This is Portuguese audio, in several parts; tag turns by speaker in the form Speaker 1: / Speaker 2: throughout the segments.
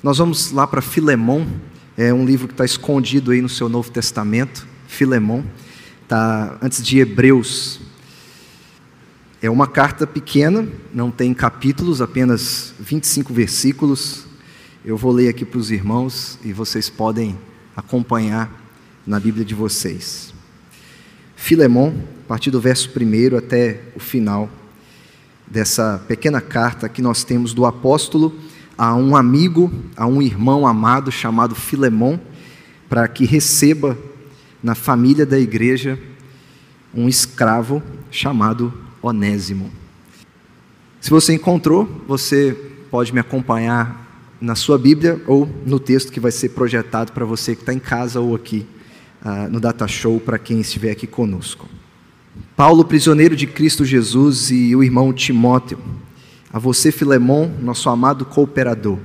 Speaker 1: Nós vamos lá para Filemão, é um livro que está escondido aí no seu Novo Testamento, Filemão, está antes de Hebreus. É uma carta pequena, não tem capítulos, apenas 25 versículos. Eu vou ler aqui para os irmãos e vocês podem acompanhar na Bíblia de vocês. Filemão, a partir do verso 1 até o final dessa pequena carta que nós temos do apóstolo a um amigo, a um irmão amado chamado Filemão, para que receba na família da igreja um escravo chamado Onésimo. Se você encontrou, você pode me acompanhar na sua Bíblia ou no texto que vai ser projetado para você que está em casa ou aqui uh, no Data Show para quem estiver aqui conosco. Paulo, prisioneiro de Cristo Jesus, e o irmão Timóteo a você, Filemon, nosso amado cooperador,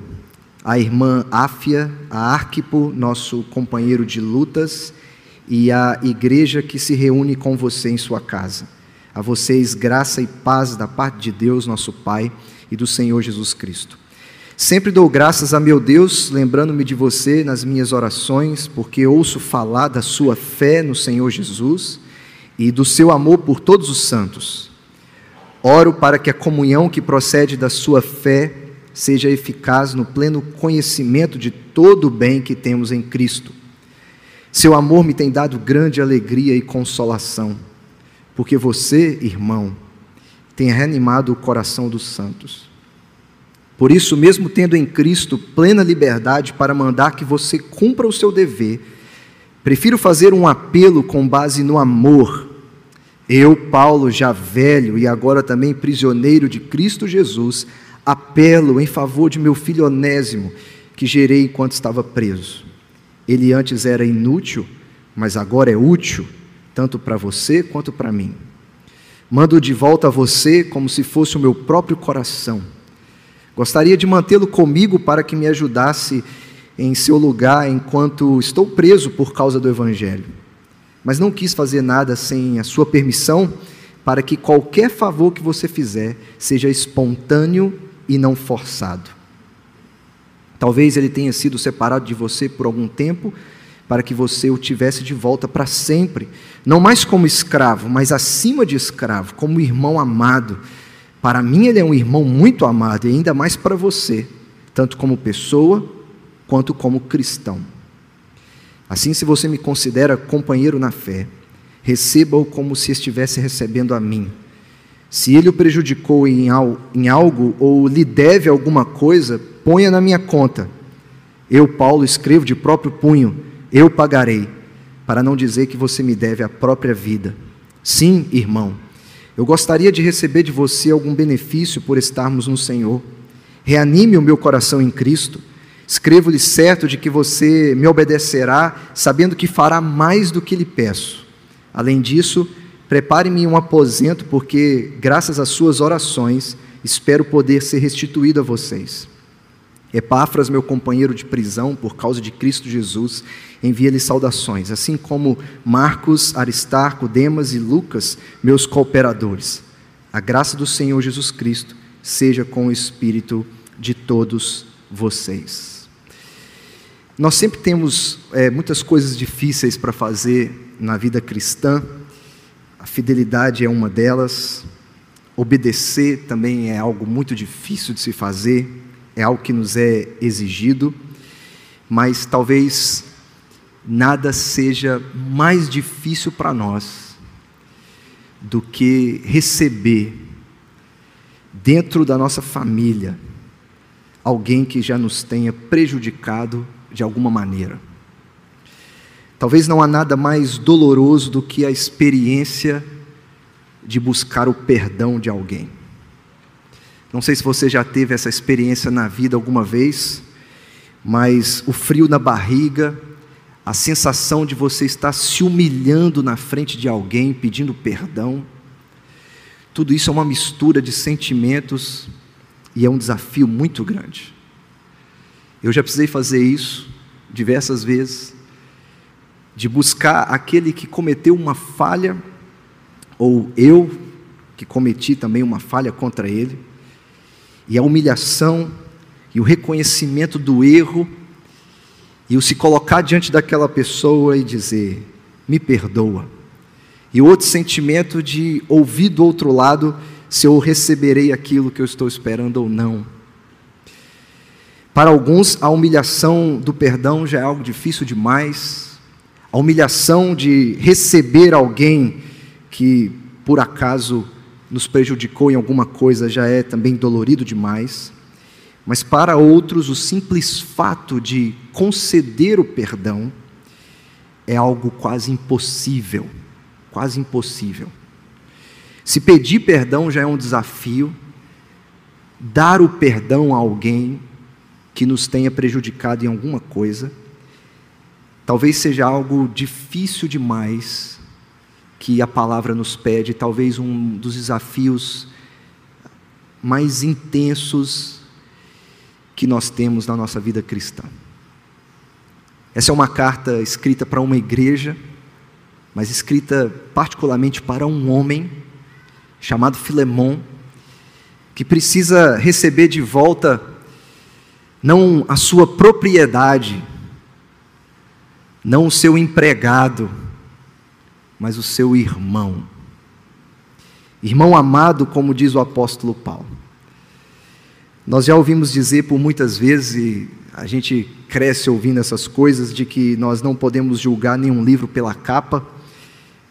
Speaker 1: a irmã Áfia, a Arquipo, nosso companheiro de lutas, e a igreja que se reúne com você em sua casa. A vocês, graça e paz da parte de Deus, nosso Pai, e do Senhor Jesus Cristo. Sempre dou graças a meu Deus, lembrando-me de você nas minhas orações, porque ouço falar da sua fé no Senhor Jesus e do seu amor por todos os santos Oro para que a comunhão que procede da sua fé seja eficaz no pleno conhecimento de todo o bem que temos em Cristo. Seu amor me tem dado grande alegria e consolação, porque você, irmão, tem reanimado o coração dos santos. Por isso, mesmo tendo em Cristo plena liberdade para mandar que você cumpra o seu dever, prefiro fazer um apelo com base no amor eu, Paulo, já velho e agora também prisioneiro de Cristo Jesus, apelo em favor de meu filho Onésimo, que gerei enquanto estava preso. Ele antes era inútil, mas agora é útil, tanto para você quanto para mim. Mando de volta a você como se fosse o meu próprio coração. Gostaria de mantê-lo comigo para que me ajudasse em seu lugar enquanto estou preso por causa do Evangelho mas não quis fazer nada sem a sua permissão, para que qualquer favor que você fizer seja espontâneo e não forçado. Talvez ele tenha sido separado de você por algum tempo, para que você o tivesse de volta para sempre, não mais como escravo, mas acima de escravo, como irmão amado. Para mim, ele é um irmão muito amado, e ainda mais para você, tanto como pessoa quanto como cristão. Assim, se você me considera companheiro na fé, receba-o como se estivesse recebendo a mim. Se ele o prejudicou em algo ou lhe deve alguma coisa, ponha na minha conta. Eu, Paulo, escrevo de próprio punho: eu pagarei, para não dizer que você me deve a própria vida. Sim, irmão, eu gostaria de receber de você algum benefício por estarmos no Senhor. Reanime o meu coração em Cristo Escrevo-lhe certo de que você me obedecerá, sabendo que fará mais do que lhe peço. Além disso, prepare-me um aposento, porque, graças às suas orações, espero poder ser restituído a vocês. Epáfras, meu companheiro de prisão, por causa de Cristo Jesus, envia-lhe saudações, assim como Marcos, Aristarco, Demas e Lucas, meus cooperadores. A graça do Senhor Jesus Cristo seja com o espírito de todos vocês. Nós sempre temos é, muitas coisas difíceis para fazer na vida cristã, a fidelidade é uma delas, obedecer também é algo muito difícil de se fazer, é algo que nos é exigido, mas talvez nada seja mais difícil para nós do que receber dentro da nossa família alguém que já nos tenha prejudicado de alguma maneira. Talvez não há nada mais doloroso do que a experiência de buscar o perdão de alguém. Não sei se você já teve essa experiência na vida alguma vez, mas o frio na barriga, a sensação de você estar se humilhando na frente de alguém, pedindo perdão, tudo isso é uma mistura de sentimentos e é um desafio muito grande. Eu já precisei fazer isso diversas vezes, de buscar aquele que cometeu uma falha, ou eu que cometi também uma falha contra ele, e a humilhação e o reconhecimento do erro e o se colocar diante daquela pessoa e dizer: me perdoa. E outro sentimento de ouvir do outro lado se eu receberei aquilo que eu estou esperando ou não. Para alguns, a humilhação do perdão já é algo difícil demais. A humilhação de receber alguém que por acaso nos prejudicou em alguma coisa já é também dolorido demais. Mas para outros, o simples fato de conceder o perdão é algo quase impossível quase impossível. Se pedir perdão já é um desafio, dar o perdão a alguém que nos tenha prejudicado em alguma coisa, talvez seja algo difícil demais que a palavra nos pede, talvez um dos desafios mais intensos que nós temos na nossa vida cristã. Essa é uma carta escrita para uma igreja, mas escrita particularmente para um homem chamado Filemão, que precisa receber de volta não a sua propriedade, não o seu empregado, mas o seu irmão. Irmão amado, como diz o apóstolo Paulo. Nós já ouvimos dizer por muitas vezes, e a gente cresce ouvindo essas coisas, de que nós não podemos julgar nenhum livro pela capa,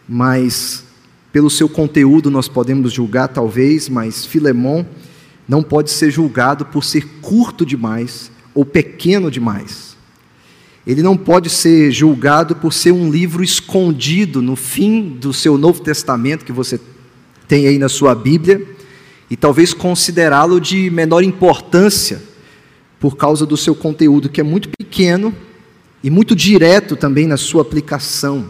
Speaker 1: mas pelo seu conteúdo nós podemos julgar talvez, mas Filemão não pode ser julgado por ser curto demais ou pequeno demais. Ele não pode ser julgado por ser um livro escondido no fim do seu Novo Testamento que você tem aí na sua Bíblia e talvez considerá-lo de menor importância por causa do seu conteúdo que é muito pequeno e muito direto também na sua aplicação.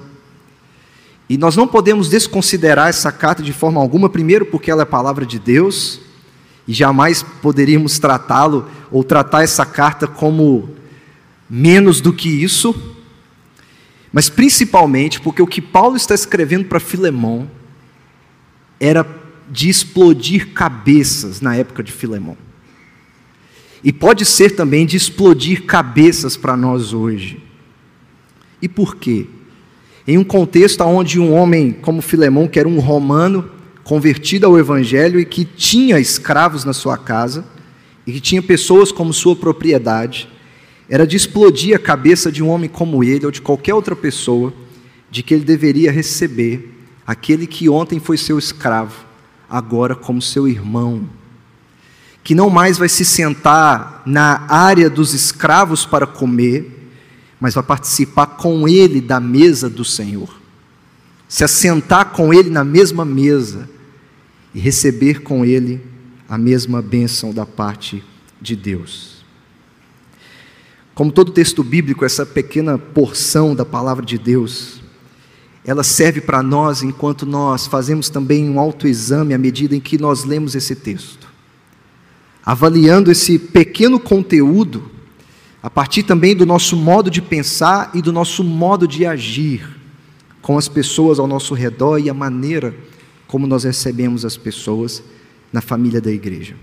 Speaker 1: E nós não podemos desconsiderar essa carta de forma alguma, primeiro porque ela é a palavra de Deus, e jamais poderíamos tratá-lo ou tratar essa carta como menos do que isso, mas principalmente porque o que Paulo está escrevendo para Filemão era de explodir cabeças na época de Filemão. E pode ser também de explodir cabeças para nós hoje. E por quê? em um contexto onde um homem como Filemão, que era um romano, convertido ao evangelho e que tinha escravos na sua casa, e que tinha pessoas como sua propriedade, era de explodir a cabeça de um homem como ele ou de qualquer outra pessoa, de que ele deveria receber aquele que ontem foi seu escravo, agora como seu irmão, que não mais vai se sentar na área dos escravos para comer, mas vai participar com ele da mesa do Senhor. Se assentar com ele na mesma mesa e receber com ele a mesma bênção da parte de Deus. Como todo texto bíblico, essa pequena porção da palavra de Deus, ela serve para nós enquanto nós fazemos também um autoexame à medida em que nós lemos esse texto. Avaliando esse pequeno conteúdo a partir também do nosso modo de pensar e do nosso modo de agir com as pessoas ao nosso redor e a maneira como nós recebemos as pessoas na família da igreja.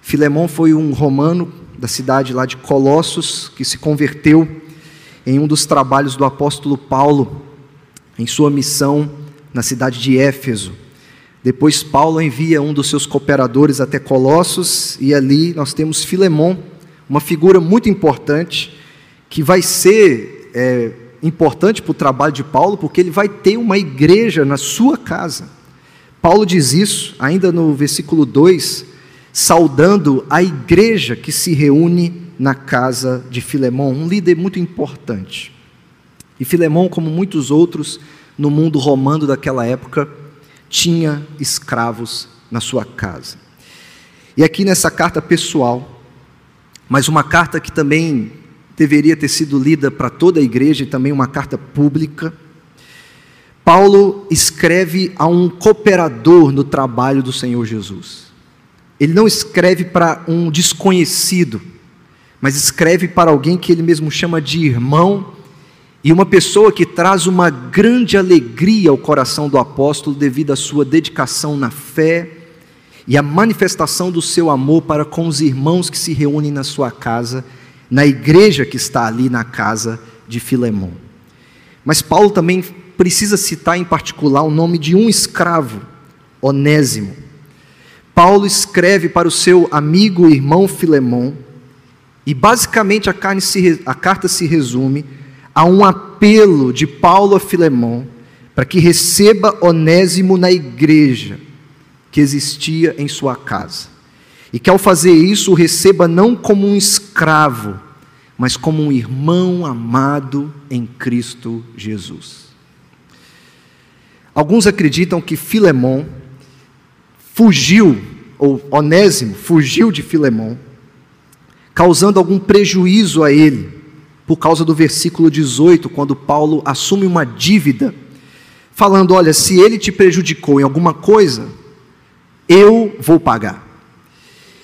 Speaker 1: Filemão foi um romano da cidade lá de Colossos que se converteu em um dos trabalhos do apóstolo Paulo em sua missão na cidade de Éfeso. Depois Paulo envia um dos seus cooperadores até Colossos e ali nós temos Filemão uma figura muito importante, que vai ser é, importante para o trabalho de Paulo, porque ele vai ter uma igreja na sua casa. Paulo diz isso ainda no versículo 2, saudando a igreja que se reúne na casa de Filemão, um líder muito importante. E Filemão, como muitos outros no mundo romano daquela época, tinha escravos na sua casa. E aqui nessa carta pessoal, mas uma carta que também deveria ter sido lida para toda a igreja e também uma carta pública. Paulo escreve a um cooperador no trabalho do Senhor Jesus. Ele não escreve para um desconhecido, mas escreve para alguém que ele mesmo chama de irmão e uma pessoa que traz uma grande alegria ao coração do apóstolo devido à sua dedicação na fé e a manifestação do seu amor para com os irmãos que se reúnem na sua casa, na igreja que está ali na casa de Filemão. Mas Paulo também precisa citar em particular o nome de um escravo, Onésimo. Paulo escreve para o seu amigo e irmão Filemão, e basicamente a, se, a carta se resume a um apelo de Paulo a Filemão para que receba Onésimo na igreja que existia em sua casa. E que ao fazer isso o receba não como um escravo, mas como um irmão amado em Cristo Jesus. Alguns acreditam que Filemão fugiu, ou Onésimo fugiu de Filemão, causando algum prejuízo a ele, por causa do versículo 18, quando Paulo assume uma dívida, falando: Olha, se ele te prejudicou em alguma coisa, eu vou pagar.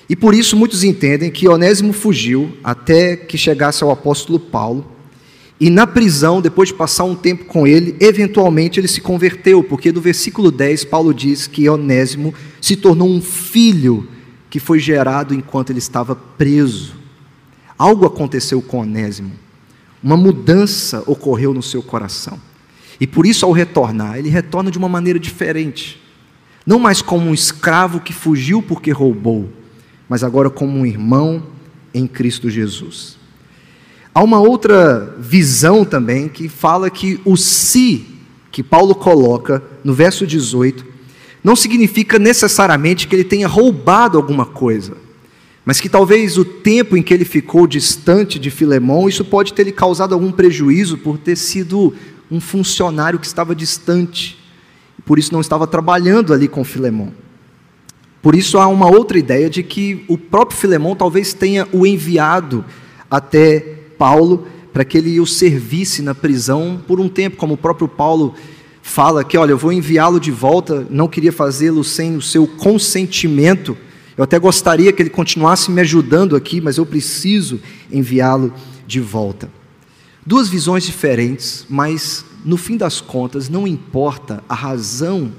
Speaker 1: E por isso muitos entendem que Onésimo fugiu até que chegasse ao apóstolo Paulo, e na prisão, depois de passar um tempo com ele, eventualmente ele se converteu, porque do versículo 10 Paulo diz que Onésimo se tornou um filho que foi gerado enquanto ele estava preso. Algo aconteceu com Onésimo, uma mudança ocorreu no seu coração. E por isso, ao retornar, ele retorna de uma maneira diferente. Não mais como um escravo que fugiu porque roubou, mas agora como um irmão em Cristo Jesus. Há uma outra visão também que fala que o se que Paulo coloca no verso 18 não significa necessariamente que ele tenha roubado alguma coisa, mas que talvez o tempo em que ele ficou distante de Filemão, isso pode ter lhe causado algum prejuízo por ter sido um funcionário que estava distante, por isso não estava trabalhando ali com Filemão. Por isso há uma outra ideia de que o próprio Filemão talvez tenha o enviado até Paulo para que ele o servisse na prisão por um tempo, como o próprio Paulo fala que, olha, eu vou enviá-lo de volta, não queria fazê-lo sem o seu consentimento. Eu até gostaria que ele continuasse me ajudando aqui, mas eu preciso enviá-lo de volta. Duas visões diferentes, mas no fim das contas não importa a razão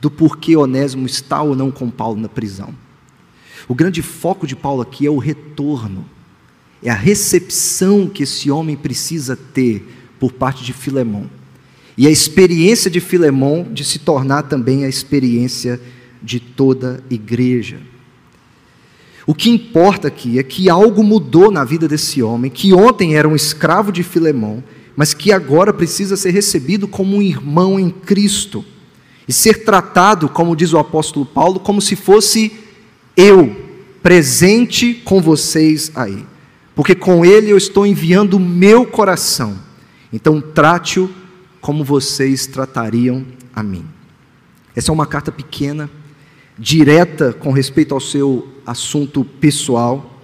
Speaker 1: do porquê Onésimo está ou não com Paulo na prisão. O grande foco de Paulo aqui é o retorno, é a recepção que esse homem precisa ter por parte de Filemão. E a experiência de Filemão de se tornar também a experiência de toda igreja. O que importa aqui é que algo mudou na vida desse homem, que ontem era um escravo de Filemão, mas que agora precisa ser recebido como um irmão em Cristo e ser tratado, como diz o apóstolo Paulo, como se fosse eu presente com vocês aí. Porque com ele eu estou enviando o meu coração. Então trate-o como vocês tratariam a mim. Essa é uma carta pequena, direta com respeito ao seu assunto pessoal,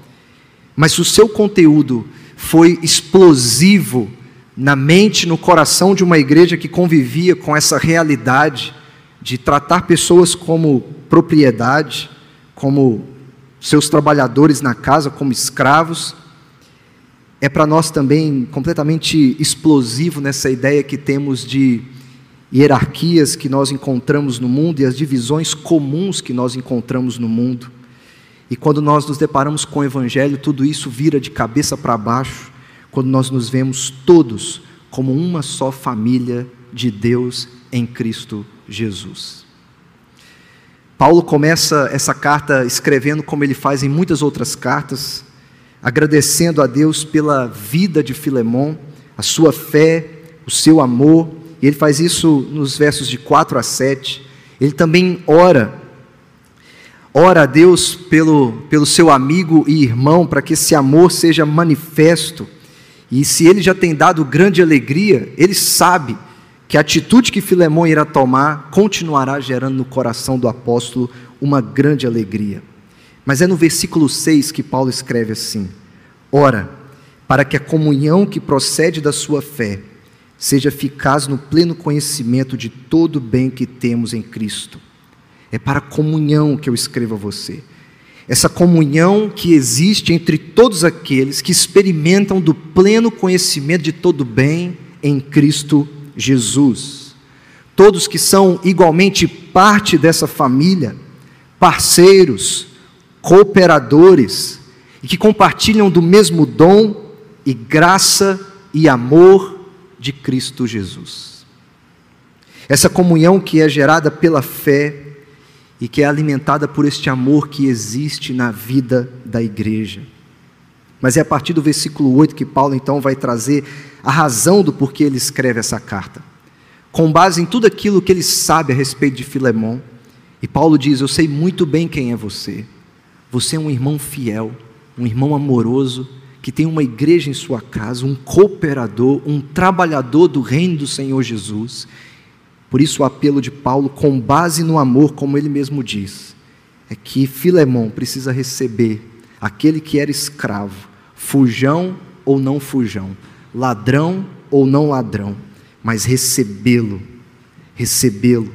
Speaker 1: mas se o seu conteúdo foi explosivo na mente, no coração de uma igreja que convivia com essa realidade, de tratar pessoas como propriedade, como seus trabalhadores na casa, como escravos, é para nós também completamente explosivo nessa ideia que temos de hierarquias que nós encontramos no mundo e as divisões comuns que nós encontramos no mundo. E quando nós nos deparamos com o Evangelho, tudo isso vira de cabeça para baixo, quando nós nos vemos todos como uma só família de Deus em Cristo Jesus. Paulo começa essa carta escrevendo como ele faz em muitas outras cartas, agradecendo a Deus pela vida de Filemão, a sua fé, o seu amor, e ele faz isso nos versos de 4 a 7. Ele também ora, ora a Deus pelo, pelo seu amigo e irmão, para que esse amor seja manifesto. E se ele já tem dado grande alegria, ele sabe que a atitude que Filemão irá tomar continuará gerando no coração do apóstolo uma grande alegria. Mas é no versículo 6 que Paulo escreve assim: Ora, para que a comunhão que procede da sua fé seja eficaz no pleno conhecimento de todo o bem que temos em Cristo. É para a comunhão que eu escrevo a você. Essa comunhão que existe entre todos aqueles que experimentam do pleno conhecimento de todo o bem em Cristo Jesus. Todos que são igualmente parte dessa família, parceiros, cooperadores e que compartilham do mesmo dom e graça e amor de Cristo Jesus. Essa comunhão que é gerada pela fé e que é alimentada por este amor que existe na vida da igreja. Mas é a partir do versículo 8 que Paulo então vai trazer a razão do porquê ele escreve essa carta. Com base em tudo aquilo que ele sabe a respeito de Filemão, e Paulo diz: Eu sei muito bem quem é você. Você é um irmão fiel, um irmão amoroso, que tem uma igreja em sua casa, um cooperador, um trabalhador do reino do Senhor Jesus. Por isso, o apelo de Paulo, com base no amor, como ele mesmo diz, é que Filemão precisa receber aquele que era escravo, fujão ou não fujão, ladrão ou não ladrão, mas recebê-lo, recebê-lo,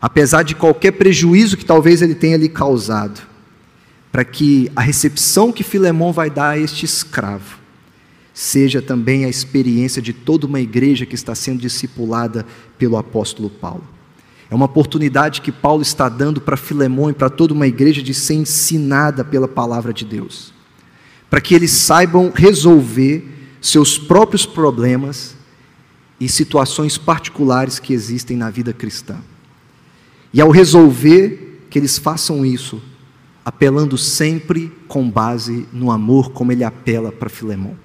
Speaker 1: apesar de qualquer prejuízo que talvez ele tenha lhe causado, para que a recepção que Filemão vai dar a este escravo seja também a experiência de toda uma igreja que está sendo discipulada pelo apóstolo Paulo. É uma oportunidade que Paulo está dando para Filemão e para toda uma igreja de ser ensinada pela palavra de Deus, para que eles saibam resolver seus próprios problemas e situações particulares que existem na vida cristã. E ao resolver, que eles façam isso, apelando sempre com base no amor, como ele apela para Filemão.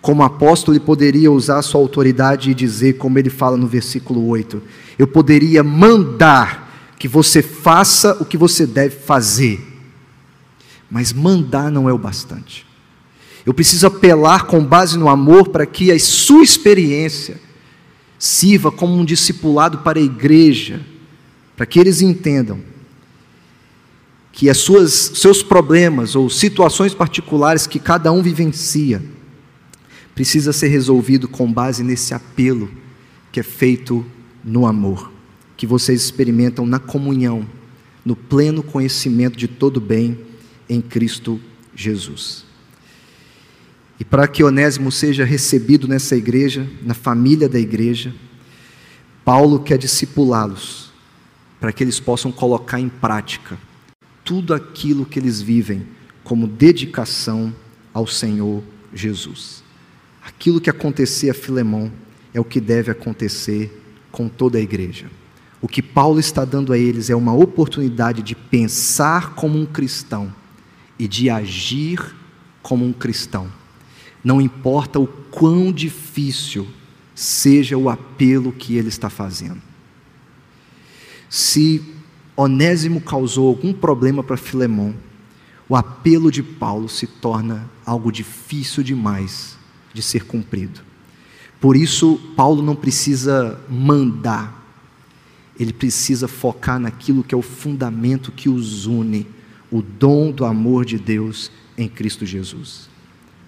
Speaker 1: Como apóstolo, ele poderia usar sua autoridade e dizer, como ele fala no versículo 8: Eu poderia mandar que você faça o que você deve fazer, mas mandar não é o bastante. Eu preciso apelar com base no amor para que a sua experiência sirva como um discipulado para a igreja, para que eles entendam que as suas seus problemas ou situações particulares que cada um vivencia precisa ser resolvido com base nesse apelo que é feito no amor, que vocês experimentam na comunhão, no pleno conhecimento de todo bem em Cristo Jesus. E para que Onésimo seja recebido nessa igreja, na família da igreja, Paulo quer discipulá-los, para que eles possam colocar em prática tudo aquilo que eles vivem como dedicação ao Senhor Jesus. Aquilo que acontecia a Filemão é o que deve acontecer com toda a igreja. O que Paulo está dando a eles é uma oportunidade de pensar como um cristão e de agir como um cristão não importa o quão difícil seja o apelo que ele está fazendo. Se Onésimo causou algum problema para Filemão, o apelo de Paulo se torna algo difícil demais de ser cumprido. Por isso, Paulo não precisa mandar, ele precisa focar naquilo que é o fundamento que os une, o dom do amor de Deus em Cristo Jesus.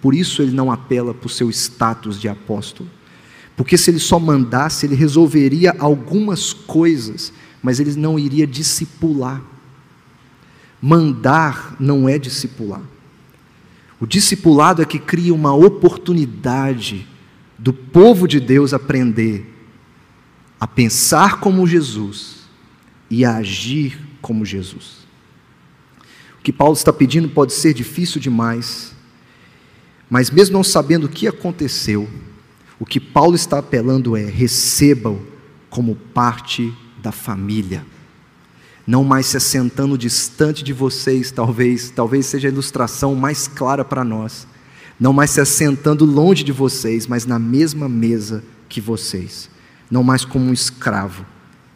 Speaker 1: Por isso ele não apela para o seu status de apóstolo. Porque se ele só mandasse, ele resolveria algumas coisas, mas ele não iria discipular. Mandar não é discipular. O discipulado é que cria uma oportunidade do povo de Deus aprender a pensar como Jesus e a agir como Jesus. O que Paulo está pedindo pode ser difícil demais, mas mesmo não sabendo o que aconteceu, o que Paulo está apelando é: recebam como parte da família. Não mais se assentando distante de vocês, talvez, talvez seja a ilustração mais clara para nós. Não mais se assentando longe de vocês, mas na mesma mesa que vocês. Não mais como um escravo,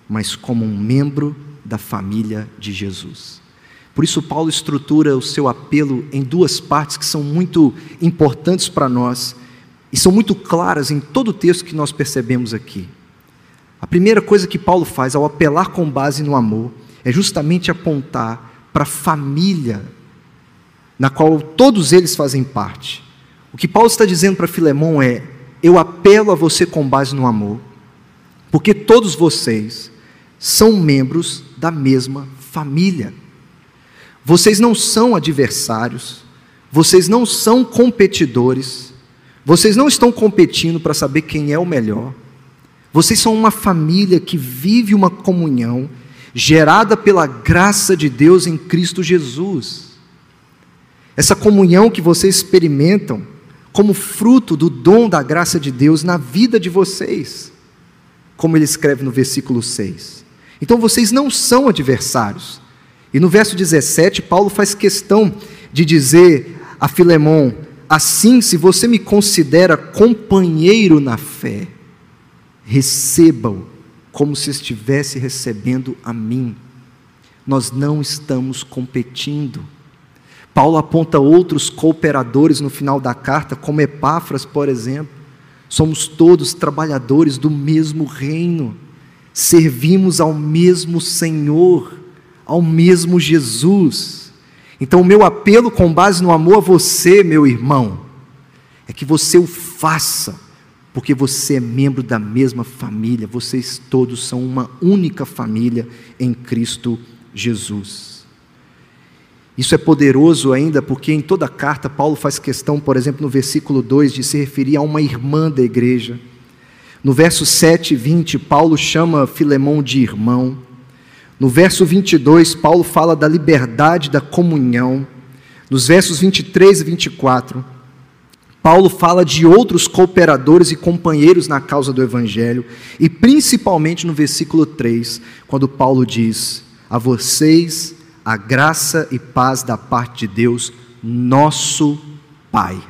Speaker 1: mas como um membro da família de Jesus. Por isso, Paulo estrutura o seu apelo em duas partes que são muito importantes para nós e são muito claras em todo o texto que nós percebemos aqui. A primeira coisa que Paulo faz ao apelar com base no amor é justamente apontar para a família na qual todos eles fazem parte. O que Paulo está dizendo para Filemão é: eu apelo a você com base no amor, porque todos vocês são membros da mesma família. Vocês não são adversários, vocês não são competidores, vocês não estão competindo para saber quem é o melhor. Vocês são uma família que vive uma comunhão, gerada pela graça de Deus em Cristo Jesus. Essa comunhão que vocês experimentam como fruto do dom da graça de Deus na vida de vocês, como ele escreve no versículo 6. Então vocês não são adversários. E no verso 17, Paulo faz questão de dizer a Filemão: Assim, se você me considera companheiro na fé, receba-o como se estivesse recebendo a mim. Nós não estamos competindo. Paulo aponta outros cooperadores no final da carta, como Epáfras, por exemplo. Somos todos trabalhadores do mesmo reino, servimos ao mesmo Senhor, ao mesmo Jesus. Então, o meu apelo com base no amor a você, meu irmão, é que você o faça, porque você é membro da mesma família, vocês todos são uma única família em Cristo Jesus. Isso é poderoso ainda porque em toda a carta Paulo faz questão, por exemplo, no versículo 2, de se referir a uma irmã da igreja. No verso 7 e 20, Paulo chama Filemão de irmão. No verso 22, Paulo fala da liberdade da comunhão. Nos versos 23 e 24, Paulo fala de outros cooperadores e companheiros na causa do Evangelho, e principalmente no versículo 3, quando Paulo diz: A vocês a graça e paz da parte de Deus, nosso Pai.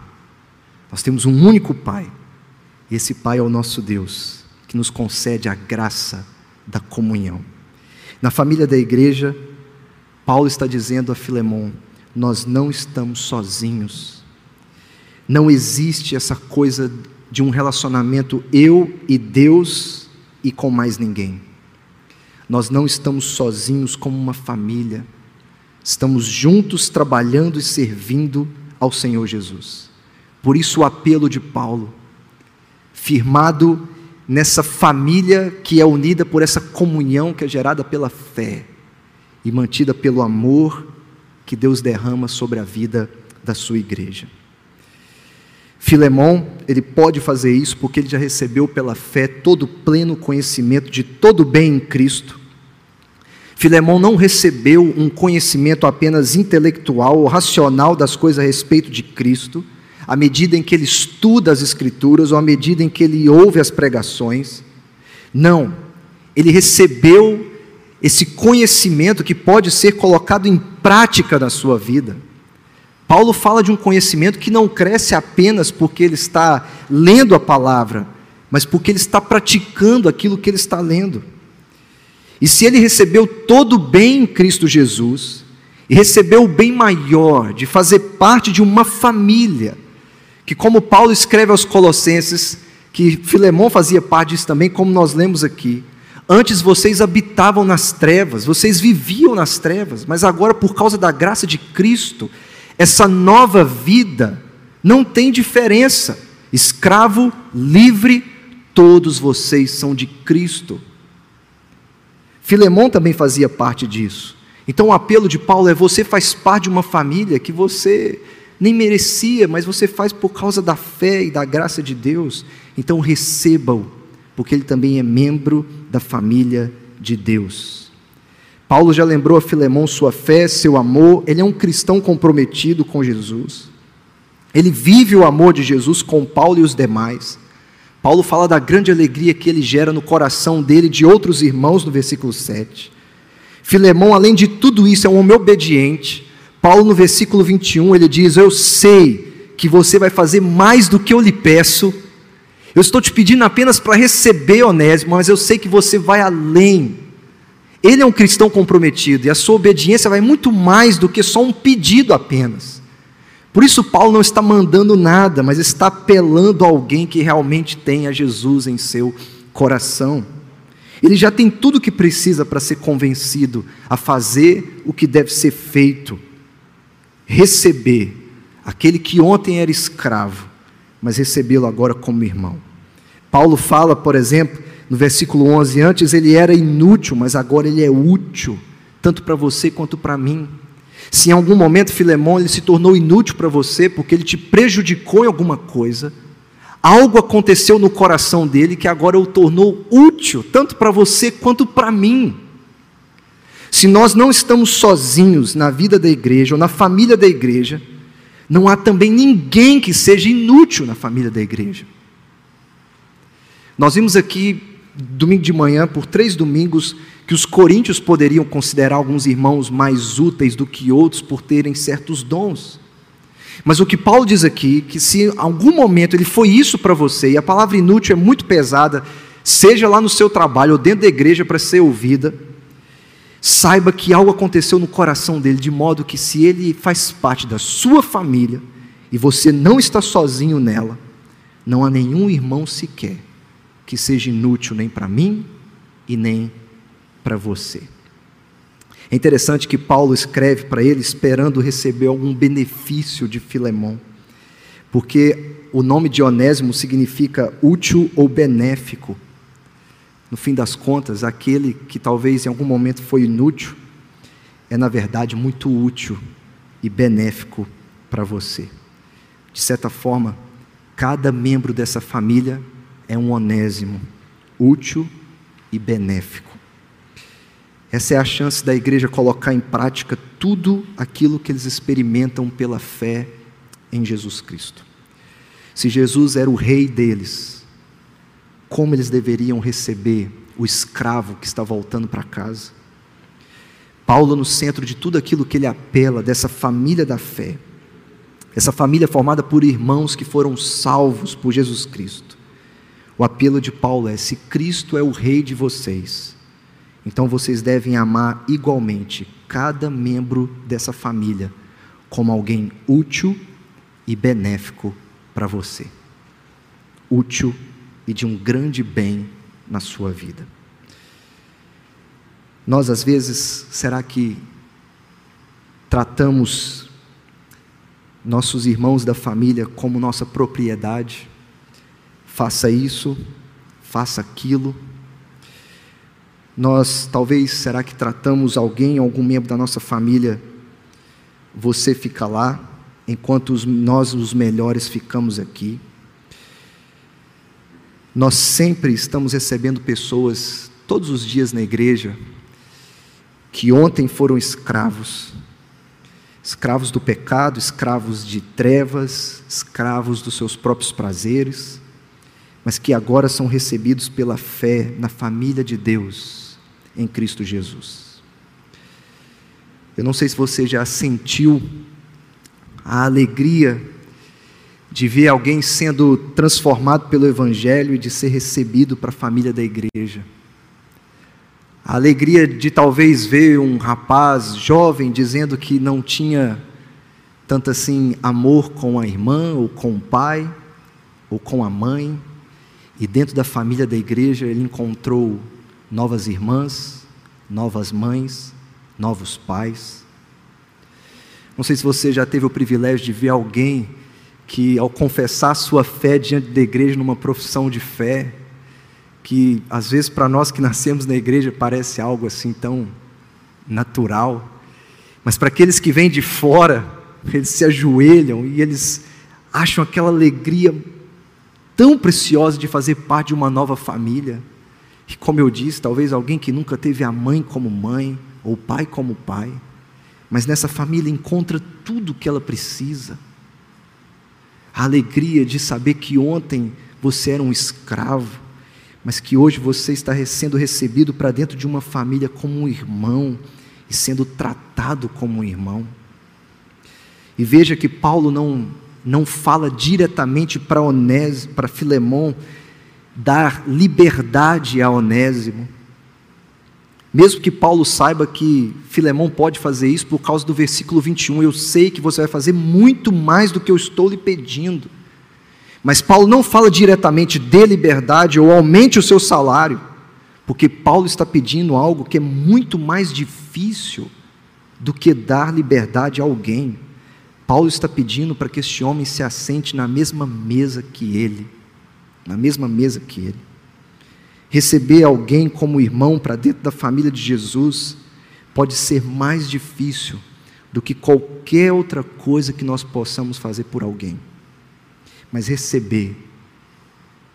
Speaker 1: Nós temos um único Pai, e esse Pai é o nosso Deus, que nos concede a graça da comunhão. Na família da igreja, Paulo está dizendo a Filemão: nós não estamos sozinhos. Não existe essa coisa de um relacionamento eu e Deus e com mais ninguém. Nós não estamos sozinhos como uma família. Estamos juntos trabalhando e servindo ao Senhor Jesus. Por isso o apelo de Paulo, firmado nessa família que é unida por essa comunhão que é gerada pela fé e mantida pelo amor que Deus derrama sobre a vida da sua igreja. Filemão, ele pode fazer isso porque ele já recebeu pela fé todo o pleno conhecimento de todo o bem em Cristo. Filemão não recebeu um conhecimento apenas intelectual ou racional das coisas a respeito de Cristo, à medida em que ele estuda as Escrituras ou à medida em que ele ouve as pregações. Não, ele recebeu esse conhecimento que pode ser colocado em prática na sua vida. Paulo fala de um conhecimento que não cresce apenas porque ele está lendo a palavra, mas porque ele está praticando aquilo que ele está lendo. E se ele recebeu todo o bem em Cristo Jesus, e recebeu o bem maior de fazer parte de uma família, que, como Paulo escreve aos Colossenses, que Filemão fazia parte disso também, como nós lemos aqui. Antes vocês habitavam nas trevas, vocês viviam nas trevas, mas agora, por causa da graça de Cristo, essa nova vida não tem diferença. Escravo, livre, todos vocês são de Cristo. Filemão também fazia parte disso. Então o apelo de Paulo é: você faz parte de uma família que você nem merecia, mas você faz por causa da fé e da graça de Deus. Então receba-o, porque ele também é membro da família de Deus. Paulo já lembrou a Filemão sua fé, seu amor, ele é um cristão comprometido com Jesus. Ele vive o amor de Jesus com Paulo e os demais. Paulo fala da grande alegria que ele gera no coração dele e de outros irmãos no versículo 7. Filemão, além de tudo isso, é um homem obediente, Paulo, no versículo 21, ele diz: Eu sei que você vai fazer mais do que eu lhe peço. Eu estou te pedindo apenas para receber Onésimo, mas eu sei que você vai além. Ele é um cristão comprometido e a sua obediência vai muito mais do que só um pedido apenas. Por isso, Paulo não está mandando nada, mas está apelando a alguém que realmente tenha Jesus em seu coração. Ele já tem tudo o que precisa para ser convencido a fazer o que deve ser feito receber aquele que ontem era escravo, mas recebê-lo agora como irmão. Paulo fala, por exemplo, no versículo 11: Antes ele era inútil, mas agora ele é útil, tanto para você quanto para mim. Se em algum momento Filemão ele se tornou inútil para você porque ele te prejudicou em alguma coisa, algo aconteceu no coração dele que agora o tornou útil, tanto para você quanto para mim. Se nós não estamos sozinhos na vida da igreja ou na família da igreja, não há também ninguém que seja inútil na família da igreja. Nós vimos aqui, domingo de manhã, por três domingos, que os coríntios poderiam considerar alguns irmãos mais úteis do que outros por terem certos dons. Mas o que Paulo diz aqui, que se em algum momento ele foi isso para você, e a palavra inútil é muito pesada, seja lá no seu trabalho ou dentro da igreja para ser ouvida, saiba que algo aconteceu no coração dele, de modo que se ele faz parte da sua família e você não está sozinho nela, não há nenhum irmão sequer que seja inútil nem para mim e nem para você. É interessante que Paulo escreve para ele esperando receber algum benefício de Filemão, porque o nome de Onésimo significa útil ou benéfico. No fim das contas, aquele que talvez em algum momento foi inútil, é na verdade muito útil e benéfico para você. De certa forma, cada membro dessa família é um onésimo, útil e benéfico. Essa é a chance da igreja colocar em prática tudo aquilo que eles experimentam pela fé em Jesus Cristo. Se Jesus era o rei deles, como eles deveriam receber o escravo que está voltando para casa? Paulo, no centro de tudo aquilo que ele apela, dessa família da fé, essa família formada por irmãos que foram salvos por Jesus Cristo. O apelo de Paulo é: se Cristo é o rei de vocês, então vocês devem amar igualmente cada membro dessa família como alguém útil e benéfico para você. Útil e de um grande bem na sua vida. Nós, às vezes, será que tratamos nossos irmãos da família como nossa propriedade? Faça isso, faça aquilo. Nós, talvez, será que tratamos alguém, algum membro da nossa família, você fica lá, enquanto os, nós, os melhores, ficamos aqui? Nós sempre estamos recebendo pessoas, todos os dias na igreja, que ontem foram escravos, escravos do pecado, escravos de trevas, escravos dos seus próprios prazeres, mas que agora são recebidos pela fé na família de Deus em Cristo Jesus. Eu não sei se você já sentiu a alegria de ver alguém sendo transformado pelo Evangelho e de ser recebido para a família da igreja. A alegria de talvez ver um rapaz jovem dizendo que não tinha tanto assim amor com a irmã, ou com o pai, ou com a mãe, e dentro da família da igreja ele encontrou novas irmãs, novas mães, novos pais. Não sei se você já teve o privilégio de ver alguém que, ao confessar sua fé diante da igreja numa profissão de fé, que às vezes para nós que nascemos na igreja parece algo assim tão natural, mas para aqueles que vêm de fora, eles se ajoelham e eles acham aquela alegria tão preciosa de fazer parte de uma nova família. E como eu disse, talvez alguém que nunca teve a mãe como mãe, ou o pai como pai, mas nessa família encontra tudo o que ela precisa. A alegria de saber que ontem você era um escravo, mas que hoje você está sendo recebido para dentro de uma família como um irmão e sendo tratado como um irmão. E veja que Paulo não, não fala diretamente para Onésio, para Filemão, dar liberdade a Onésimo. Mesmo que Paulo saiba que Filemão pode fazer isso por causa do versículo 21, eu sei que você vai fazer muito mais do que eu estou lhe pedindo. Mas Paulo não fala diretamente de liberdade ou aumente o seu salário, porque Paulo está pedindo algo que é muito mais difícil do que dar liberdade a alguém. Paulo está pedindo para que este homem se assente na mesma mesa que ele na mesma mesa que ele. Receber alguém como irmão para dentro da família de Jesus pode ser mais difícil do que qualquer outra coisa que nós possamos fazer por alguém. Mas receber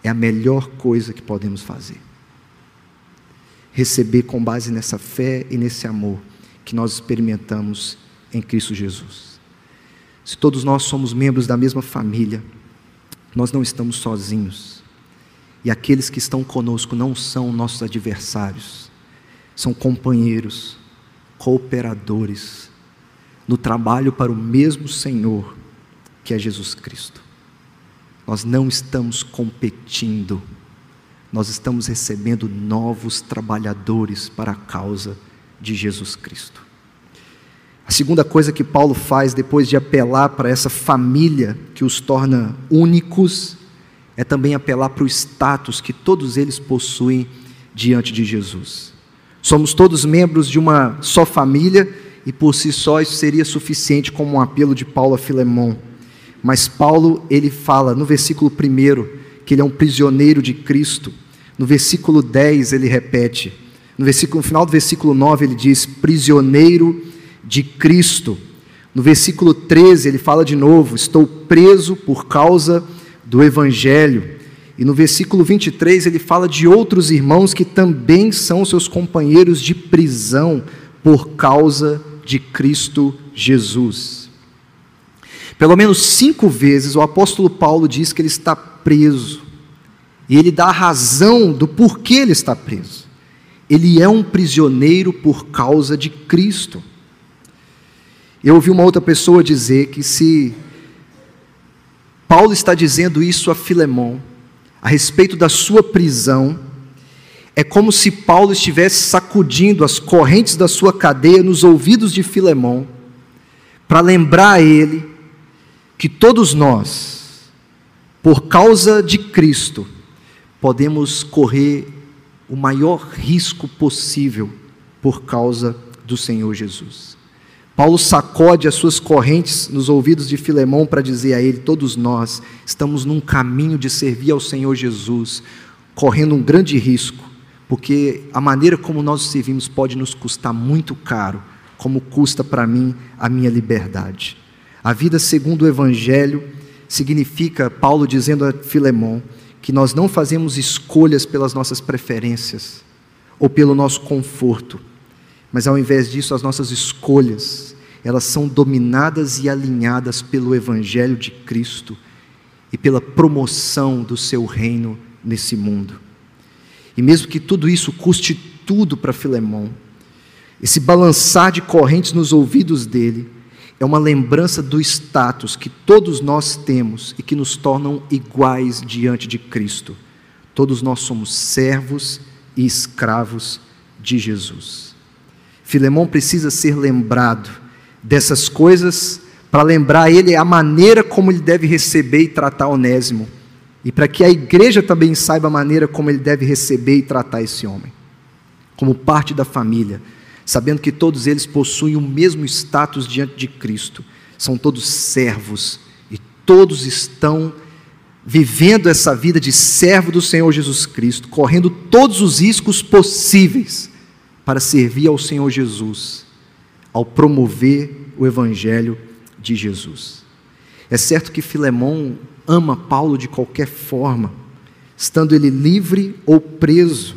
Speaker 1: é a melhor coisa que podemos fazer. receber com base nessa fé e nesse amor que nós experimentamos em Cristo Jesus. Se todos nós somos membros da mesma família, nós não estamos sozinhos. E aqueles que estão conosco não são nossos adversários, são companheiros, cooperadores no trabalho para o mesmo Senhor, que é Jesus Cristo. Nós não estamos competindo, nós estamos recebendo novos trabalhadores para a causa de Jesus Cristo. A segunda coisa que Paulo faz depois de apelar para essa família que os torna únicos, é também apelar para o status que todos eles possuem diante de Jesus. Somos todos membros de uma só família e por si só isso seria suficiente como um apelo de Paulo a Filemão. Mas Paulo, ele fala no versículo 1 que ele é um prisioneiro de Cristo. No versículo 10 ele repete. No, versículo, no final do versículo 9 ele diz: prisioneiro de Cristo. No versículo 13 ele fala de novo: estou preso por causa do Evangelho. E no versículo 23 ele fala de outros irmãos que também são seus companheiros de prisão por causa de Cristo Jesus. Pelo menos cinco vezes o apóstolo Paulo diz que ele está preso. E ele dá a razão do porquê ele está preso. Ele é um prisioneiro por causa de Cristo. Eu ouvi uma outra pessoa dizer que se Paulo está dizendo isso a Filemão, a respeito da sua prisão, é como se Paulo estivesse sacudindo as correntes da sua cadeia nos ouvidos de Filemão, para lembrar a ele que todos nós, por causa de Cristo, podemos correr o maior risco possível por causa do Senhor Jesus. Paulo sacode as suas correntes nos ouvidos de Filemão para dizer a ele: todos nós estamos num caminho de servir ao Senhor Jesus, correndo um grande risco, porque a maneira como nós servimos pode nos custar muito caro, como custa para mim a minha liberdade. A vida segundo o Evangelho significa, Paulo dizendo a Filemão, que nós não fazemos escolhas pelas nossas preferências ou pelo nosso conforto, mas ao invés disso, as nossas escolhas, elas são dominadas e alinhadas pelo Evangelho de Cristo e pela promoção do seu reino nesse mundo. E mesmo que tudo isso custe tudo para Filemão, esse balançar de correntes nos ouvidos dele é uma lembrança do status que todos nós temos e que nos tornam iguais diante de Cristo. Todos nós somos servos e escravos de Jesus. Filemão precisa ser lembrado dessas coisas para lembrar ele a maneira como ele deve receber e tratar Onésimo. E para que a igreja também saiba a maneira como ele deve receber e tratar esse homem, como parte da família, sabendo que todos eles possuem o mesmo status diante de Cristo, são todos servos e todos estão vivendo essa vida de servo do Senhor Jesus Cristo, correndo todos os riscos possíveis para servir ao Senhor Jesus, ao promover o Evangelho de Jesus. É certo que Filemão ama Paulo de qualquer forma, estando ele livre ou preso.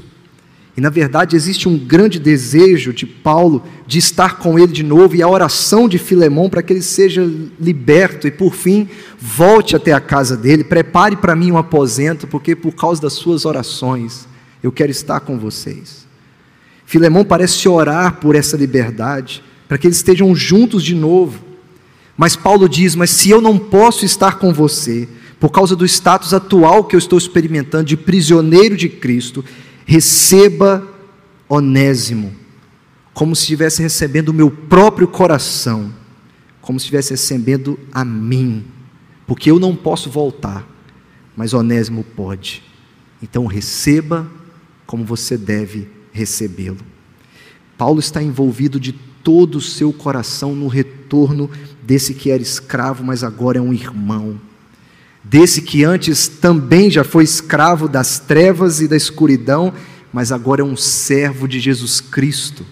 Speaker 1: E na verdade existe um grande desejo de Paulo de estar com ele de novo e a oração de Filemão para que ele seja liberto e por fim volte até a casa dele. Prepare para mim um aposento, porque por causa das suas orações eu quero estar com vocês. Filemão parece orar por essa liberdade, para que eles estejam juntos de novo. Mas Paulo diz: Mas se eu não posso estar com você, por causa do status atual que eu estou experimentando de prisioneiro de Cristo, receba Onésimo, como se estivesse recebendo o meu próprio coração, como se estivesse recebendo a mim, porque eu não posso voltar, mas Onésimo pode. Então receba como você deve recebê-lo. Paulo está envolvido de todo o seu coração no retorno desse que era escravo, mas agora é um irmão. Desse que antes também já foi escravo das trevas e da escuridão, mas agora é um servo de Jesus Cristo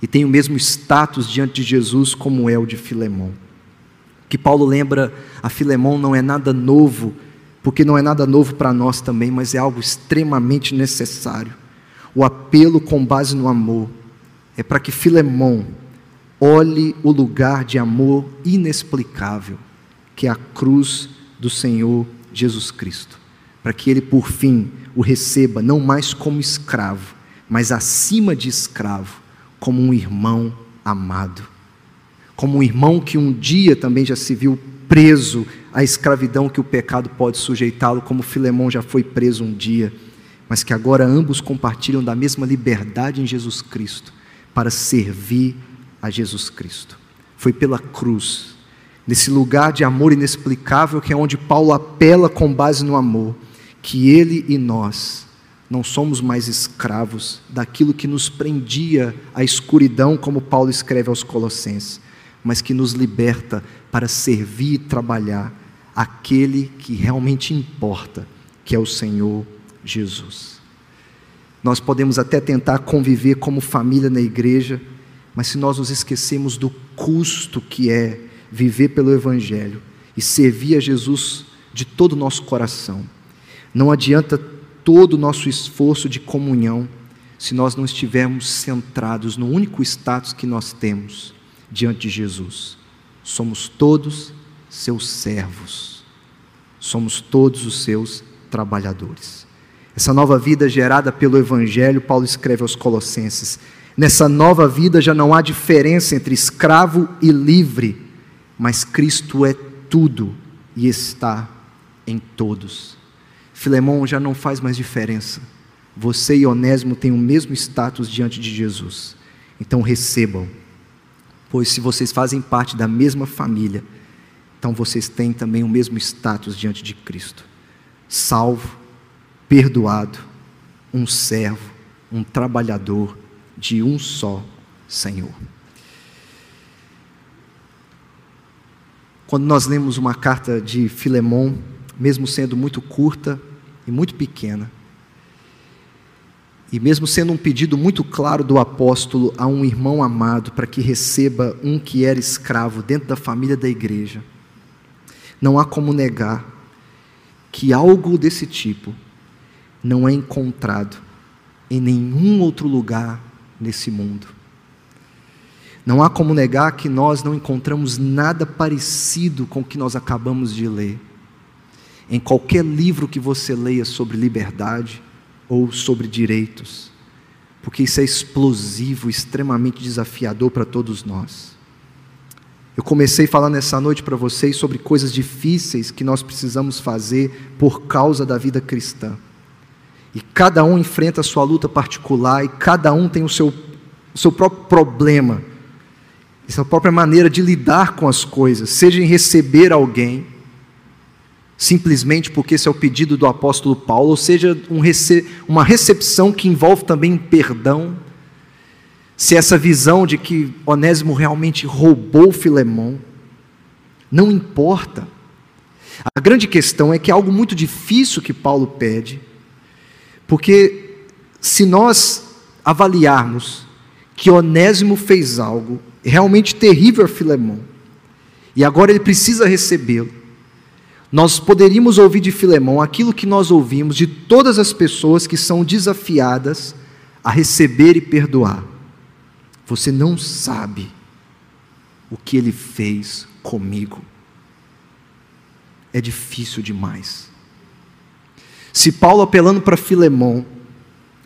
Speaker 1: e tem o mesmo status diante de Jesus como é o de Filemão. Que Paulo lembra a Filemão não é nada novo, porque não é nada novo para nós também, mas é algo extremamente necessário o apelo com base no amor, é para que Filemão olhe o lugar de amor inexplicável, que é a cruz do Senhor Jesus Cristo, para que ele, por fim, o receba não mais como escravo, mas acima de escravo, como um irmão amado, como um irmão que um dia também já se viu preso à escravidão que o pecado pode sujeitá-lo, como Filemão já foi preso um dia, mas que agora ambos compartilham da mesma liberdade em Jesus Cristo para servir a Jesus Cristo. Foi pela cruz, nesse lugar de amor inexplicável que é onde Paulo apela com base no amor, que ele e nós não somos mais escravos daquilo que nos prendia à escuridão, como Paulo escreve aos Colossenses, mas que nos liberta para servir e trabalhar aquele que realmente importa, que é o Senhor Jesus. Nós podemos até tentar conviver como família na igreja, mas se nós nos esquecemos do custo que é viver pelo Evangelho e servir a Jesus de todo o nosso coração, não adianta todo o nosso esforço de comunhão se nós não estivermos centrados no único status que nós temos diante de Jesus. Somos todos seus servos, somos todos os seus trabalhadores. Essa nova vida gerada pelo Evangelho, Paulo escreve aos Colossenses. Nessa nova vida já não há diferença entre escravo e livre, mas Cristo é tudo e está em todos. Filemão já não faz mais diferença. Você e Onésimo têm o mesmo status diante de Jesus. Então recebam, pois se vocês fazem parte da mesma família, então vocês têm também o mesmo status diante de Cristo. Salvo, perdoado, um servo, um trabalhador de um só Senhor. Quando nós lemos uma carta de Filemão, mesmo sendo muito curta e muito pequena, e mesmo sendo um pedido muito claro do apóstolo a um irmão amado para que receba um que era escravo dentro da família da igreja, não há como negar que algo desse tipo não é encontrado em nenhum outro lugar nesse mundo. Não há como negar que nós não encontramos nada parecido com o que nós acabamos de ler. Em qualquer livro que você leia sobre liberdade ou sobre direitos, porque isso é explosivo, extremamente desafiador para todos nós. Eu comecei falando essa noite para vocês sobre coisas difíceis que nós precisamos fazer por causa da vida cristã. E cada um enfrenta a sua luta particular e cada um tem o seu, o seu próprio problema, a sua própria maneira de lidar com as coisas, seja em receber alguém, simplesmente porque esse é o pedido do apóstolo Paulo, ou seja, um rece uma recepção que envolve também perdão, se essa visão de que Onésimo realmente roubou Filemão, não importa. A grande questão é que é algo muito difícil que Paulo pede, porque se nós avaliarmos que Onésimo fez algo realmente terrível a Filemão, e agora ele precisa recebê-lo, nós poderíamos ouvir de Filemão aquilo que nós ouvimos de todas as pessoas que são desafiadas a receber e perdoar. Você não sabe o que ele fez comigo. É difícil demais. Se Paulo apelando para Filemão,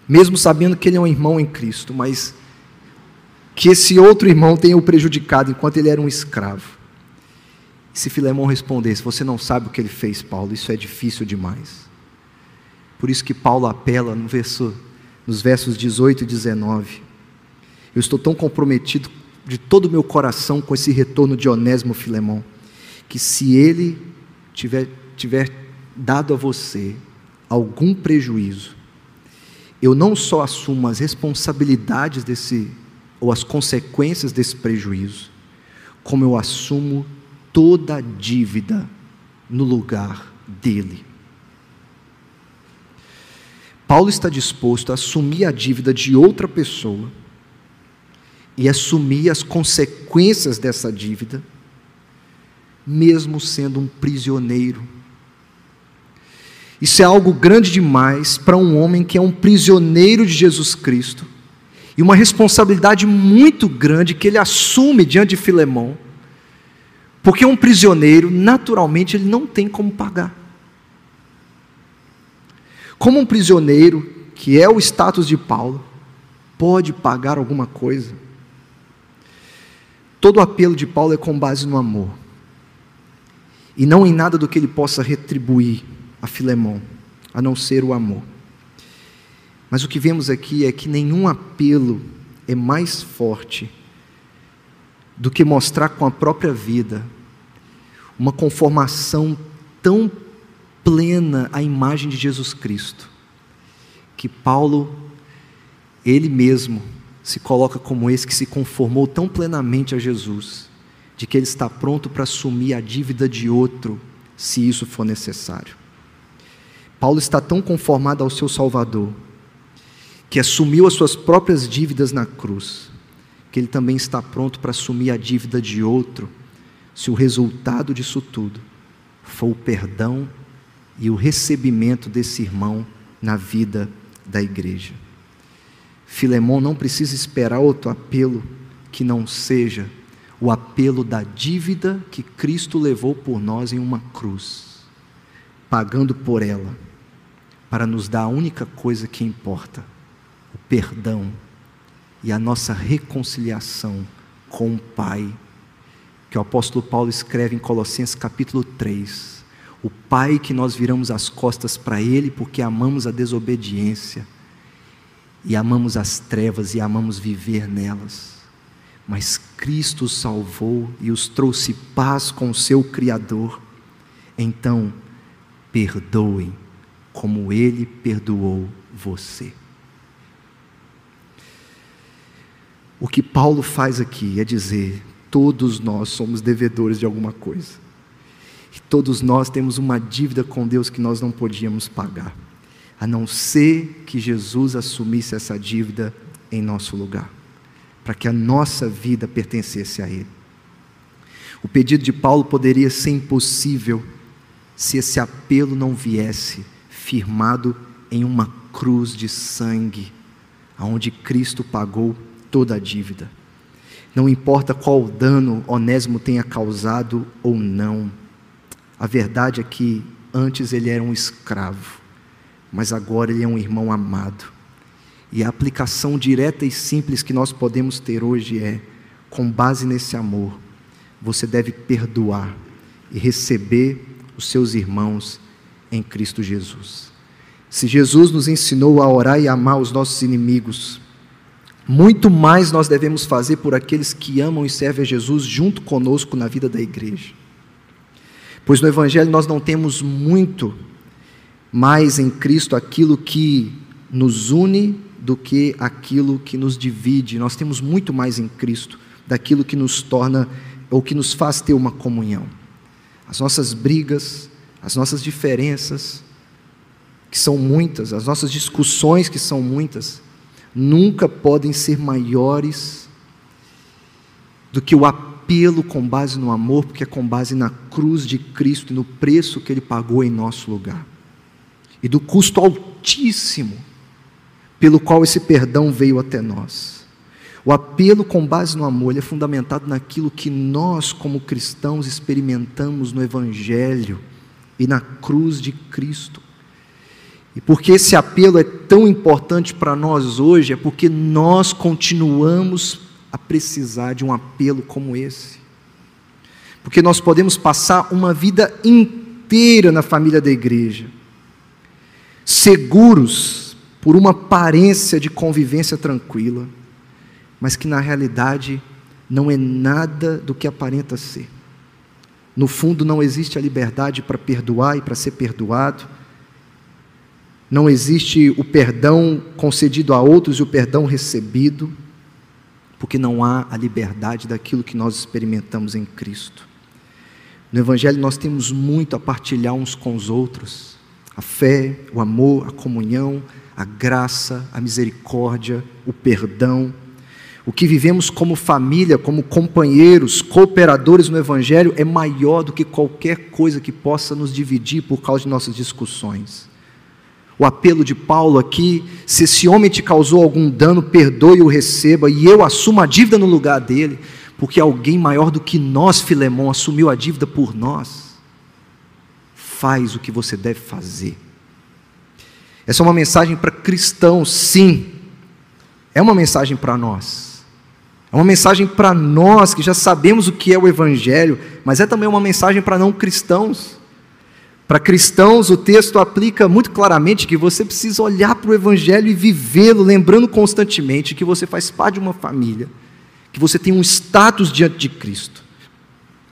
Speaker 1: mesmo sabendo que ele é um irmão em Cristo, mas que esse outro irmão tenha o prejudicado enquanto ele era um escravo. Se Filemão respondesse, você não sabe o que ele fez, Paulo, isso é difícil demais. Por isso que Paulo apela no verso, nos versos 18 e 19. Eu estou tão comprometido de todo o meu coração com esse retorno de Onésimo Filemão, que se ele tiver, tiver dado a você algum prejuízo, eu não só assumo as responsabilidades desse, ou as consequências desse prejuízo, como eu assumo toda a dívida no lugar dele. Paulo está disposto a assumir a dívida de outra pessoa e assumir as consequências dessa dívida, mesmo sendo um prisioneiro Isso é algo grande demais para um homem que é um prisioneiro de Jesus Cristo e uma responsabilidade muito grande que ele assume diante de Filemão, porque um prisioneiro, naturalmente, ele não tem como pagar. Como um prisioneiro, que é o status de Paulo, pode pagar alguma coisa? Todo o apelo de Paulo é com base no amor, e não em nada do que ele possa retribuir a Filemão, a não ser o amor. Mas o que vemos aqui é que nenhum apelo é mais forte do que mostrar com a própria vida uma conformação tão plena à imagem de Jesus Cristo, que Paulo, ele mesmo, se coloca como esse que se conformou tão plenamente a Jesus, de que ele está pronto para assumir a dívida de outro, se isso for necessário. Paulo está tão conformado ao seu Salvador, que assumiu as suas próprias dívidas na cruz, que ele também está pronto para assumir a dívida de outro, se o resultado disso tudo for o perdão e o recebimento desse irmão na vida da igreja. Filemão não precisa esperar outro apelo que não seja o apelo da dívida que Cristo levou por nós em uma cruz, pagando por ela, para nos dar a única coisa que importa, o perdão e a nossa reconciliação com o Pai, que o apóstolo Paulo escreve em Colossenses capítulo 3. O Pai que nós viramos as costas para Ele porque amamos a desobediência e amamos as trevas e amamos viver nelas. Mas Cristo os salvou e os trouxe paz com o seu Criador. Então, perdoem como Ele perdoou você. O que Paulo faz aqui é dizer: todos nós somos devedores de alguma coisa. E todos nós temos uma dívida com Deus que nós não podíamos pagar, a não ser que Jesus assumisse essa dívida em nosso lugar, para que a nossa vida pertencesse a Ele. O pedido de Paulo poderia ser impossível se esse apelo não viesse firmado em uma cruz de sangue, aonde Cristo pagou toda a dívida. Não importa qual dano Onésimo tenha causado ou não, a verdade é que antes ele era um escravo, mas agora ele é um irmão amado. E a aplicação direta e simples que nós podemos ter hoje é: com base nesse amor, você deve perdoar e receber os seus irmãos em Cristo Jesus. Se Jesus nos ensinou a orar e amar os nossos inimigos, muito mais nós devemos fazer por aqueles que amam e servem a Jesus junto conosco na vida da igreja. Pois no Evangelho nós não temos muito mais em Cristo aquilo que nos une do que aquilo que nos divide. Nós temos muito mais em Cristo daquilo que nos torna ou que nos faz ter uma comunhão. As nossas brigas, as nossas diferenças, que são muitas, as nossas discussões, que são muitas, nunca podem ser maiores do que o apelo com base no amor, porque é com base na cruz de Cristo e no preço que Ele pagou em nosso lugar, e do custo altíssimo pelo qual esse perdão veio até nós. O apelo com base no amor é fundamentado naquilo que nós, como cristãos, experimentamos no Evangelho e na cruz de Cristo. E porque esse apelo é tão importante para nós hoje, é porque nós continuamos a precisar de um apelo como esse. Porque nós podemos passar uma vida inteira na família da igreja, seguros por uma aparência de convivência tranquila, mas que na realidade não é nada do que aparenta ser. No fundo, não existe a liberdade para perdoar e para ser perdoado não existe o perdão concedido a outros e o perdão recebido, porque não há a liberdade daquilo que nós experimentamos em Cristo. No Evangelho nós temos muito a partilhar uns com os outros: a fé, o amor, a comunhão, a graça, a misericórdia, o perdão. O que vivemos como família, como companheiros, cooperadores no Evangelho, é maior do que qualquer coisa que possa nos dividir por causa de nossas discussões. O apelo de Paulo aqui: se esse homem te causou algum dano, perdoe o receba, e eu assumo a dívida no lugar dele, porque alguém maior do que nós, Filemão, assumiu a dívida por nós. Faz o que você deve fazer. Essa é uma mensagem para cristãos, sim. É uma mensagem para nós. É uma mensagem para nós que já sabemos o que é o Evangelho, mas é também uma mensagem para não cristãos. Para cristãos, o texto aplica muito claramente que você precisa olhar para o Evangelho e vivê-lo, lembrando constantemente que você faz parte de uma família, que você tem um status diante de Cristo.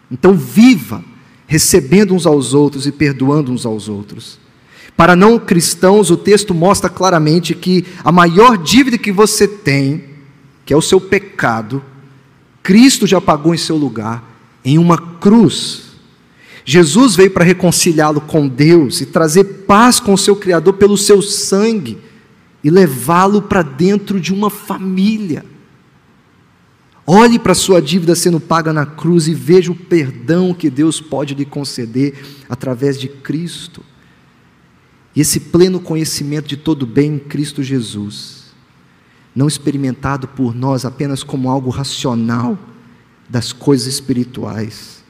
Speaker 1: Então, viva recebendo uns aos outros e perdoando uns aos outros. Para não cristãos, o texto mostra claramente que a maior dívida que você tem, que é o seu pecado, Cristo já pagou em seu lugar, em uma cruz. Jesus veio para reconciliá-lo com Deus e trazer paz com o seu Criador pelo seu sangue e levá-lo para dentro de uma família. Olhe para a sua dívida sendo paga na cruz e veja o perdão que Deus pode lhe conceder através de Cristo. E esse pleno conhecimento de todo bem em Cristo Jesus, não experimentado por nós apenas como algo racional das coisas espirituais,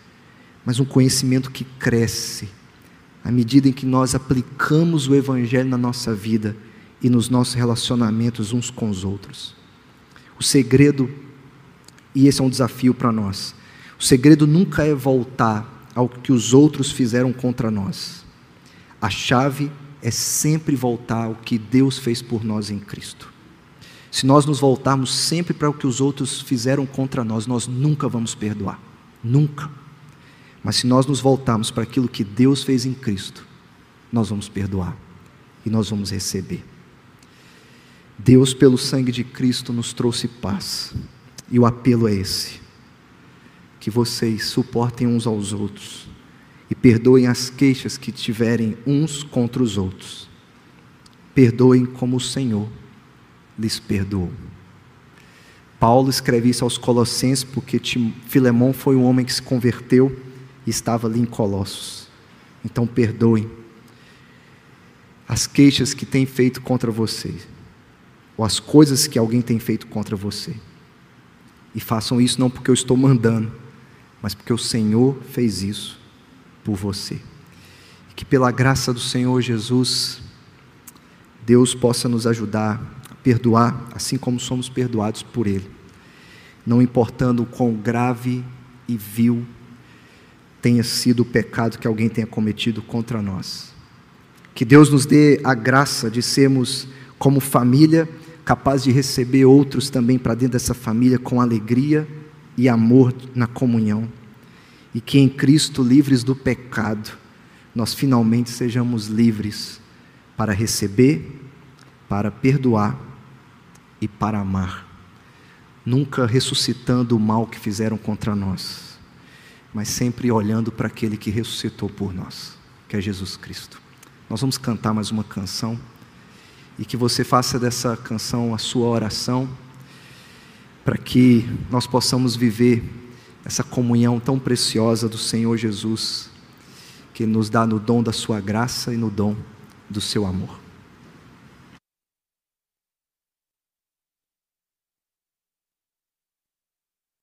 Speaker 1: mas um conhecimento que cresce à medida em que nós aplicamos o Evangelho na nossa vida e nos nossos relacionamentos uns com os outros. O segredo, e esse é um desafio para nós, o segredo nunca é voltar ao que os outros fizeram contra nós. A chave é sempre voltar ao que Deus fez por nós em Cristo. Se nós nos voltarmos sempre para o que os outros fizeram contra nós, nós nunca vamos perdoar. Nunca. Mas se nós nos voltarmos para aquilo que Deus fez em Cristo, nós vamos perdoar e nós vamos receber. Deus, pelo sangue de Cristo, nos trouxe paz. E o apelo é esse: que vocês suportem uns aos outros e perdoem as queixas que tiverem uns contra os outros. Perdoem como o Senhor lhes perdoou. Paulo escreve isso aos Colossenses porque Filemão foi um homem que se converteu e estava ali em Colossos. Então perdoem as queixas que têm feito contra você, ou as coisas que alguém tem feito contra você. E façam isso não porque eu estou mandando, mas porque o Senhor fez isso por você. E que pela graça do Senhor Jesus, Deus possa nos ajudar perdoar, assim como somos perdoados por Ele, não importando o quão grave e vil tenha sido o pecado que alguém tenha cometido contra nós. Que Deus nos dê a graça de sermos, como família, capazes de receber outros também para dentro dessa família com alegria e amor na comunhão e que em Cristo, livres do pecado, nós finalmente sejamos livres para receber, para perdoar e para amar, nunca ressuscitando o mal que fizeram contra nós, mas sempre olhando para aquele que ressuscitou por nós, que é Jesus Cristo. Nós vamos cantar mais uma canção e que você faça dessa canção a sua oração, para que nós possamos viver essa comunhão tão preciosa do Senhor Jesus, que nos dá no dom da Sua graça e no dom do Seu amor.